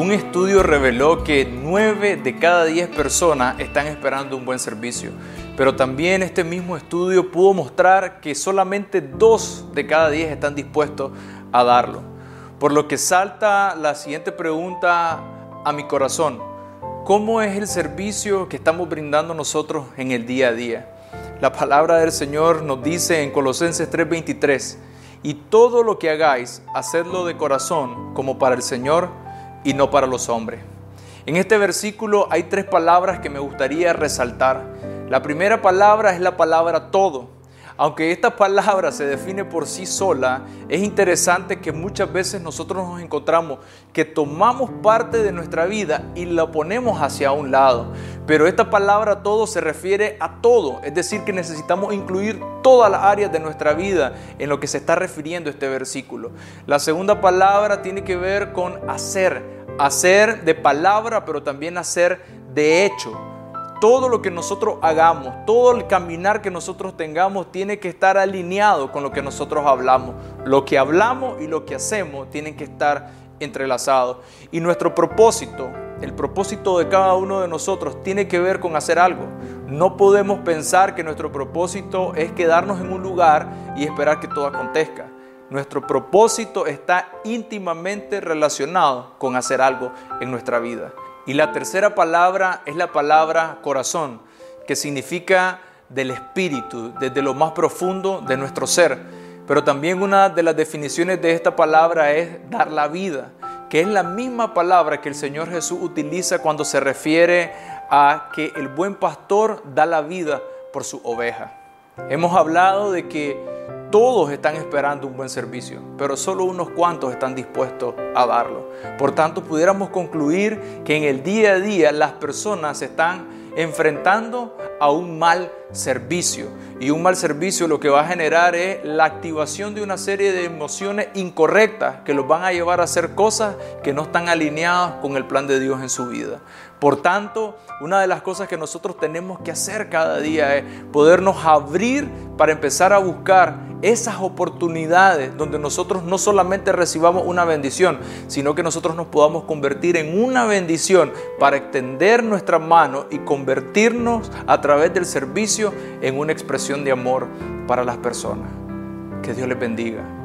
Un estudio reveló que 9 de cada 10 personas están esperando un buen servicio, pero también este mismo estudio pudo mostrar que solamente 2 de cada 10 están dispuestos a darlo. Por lo que salta la siguiente pregunta a mi corazón. ¿Cómo es el servicio que estamos brindando nosotros en el día a día? La palabra del Señor nos dice en Colosenses 3:23, y todo lo que hagáis, hacedlo de corazón como para el Señor y no para los hombres. En este versículo hay tres palabras que me gustaría resaltar. La primera palabra es la palabra todo. Aunque esta palabra se define por sí sola, es interesante que muchas veces nosotros nos encontramos que tomamos parte de nuestra vida y la ponemos hacia un lado. Pero esta palabra todo se refiere a todo, es decir, que necesitamos incluir todas las áreas de nuestra vida en lo que se está refiriendo este versículo. La segunda palabra tiene que ver con hacer, hacer de palabra, pero también hacer de hecho todo lo que nosotros hagamos, todo el caminar que nosotros tengamos tiene que estar alineado con lo que nosotros hablamos. Lo que hablamos y lo que hacemos tienen que estar entrelazados. Y nuestro propósito, el propósito de cada uno de nosotros tiene que ver con hacer algo. No podemos pensar que nuestro propósito es quedarnos en un lugar y esperar que todo acontezca. Nuestro propósito está íntimamente relacionado con hacer algo en nuestra vida. Y la tercera palabra es la palabra corazón, que significa del espíritu, desde lo más profundo de nuestro ser. Pero también una de las definiciones de esta palabra es dar la vida, que es la misma palabra que el Señor Jesús utiliza cuando se refiere a que el buen pastor da la vida por su oveja. Hemos hablado de que todos están esperando un buen servicio, pero solo unos cuantos están dispuestos a darlo. Por tanto, pudiéramos concluir que en el día a día las personas se están enfrentando a un mal servicio. Y un mal servicio lo que va a generar es la activación de una serie de emociones incorrectas que los van a llevar a hacer cosas que no están alineadas con el plan de Dios en su vida. Por tanto, una de las cosas que nosotros tenemos que hacer cada día es podernos abrir para empezar a buscar esas oportunidades donde nosotros no solamente recibamos una bendición, sino que nosotros nos podamos convertir en una bendición para extender nuestra mano y convertirnos a través del servicio en una expresión de amor para las personas. Que Dios les bendiga.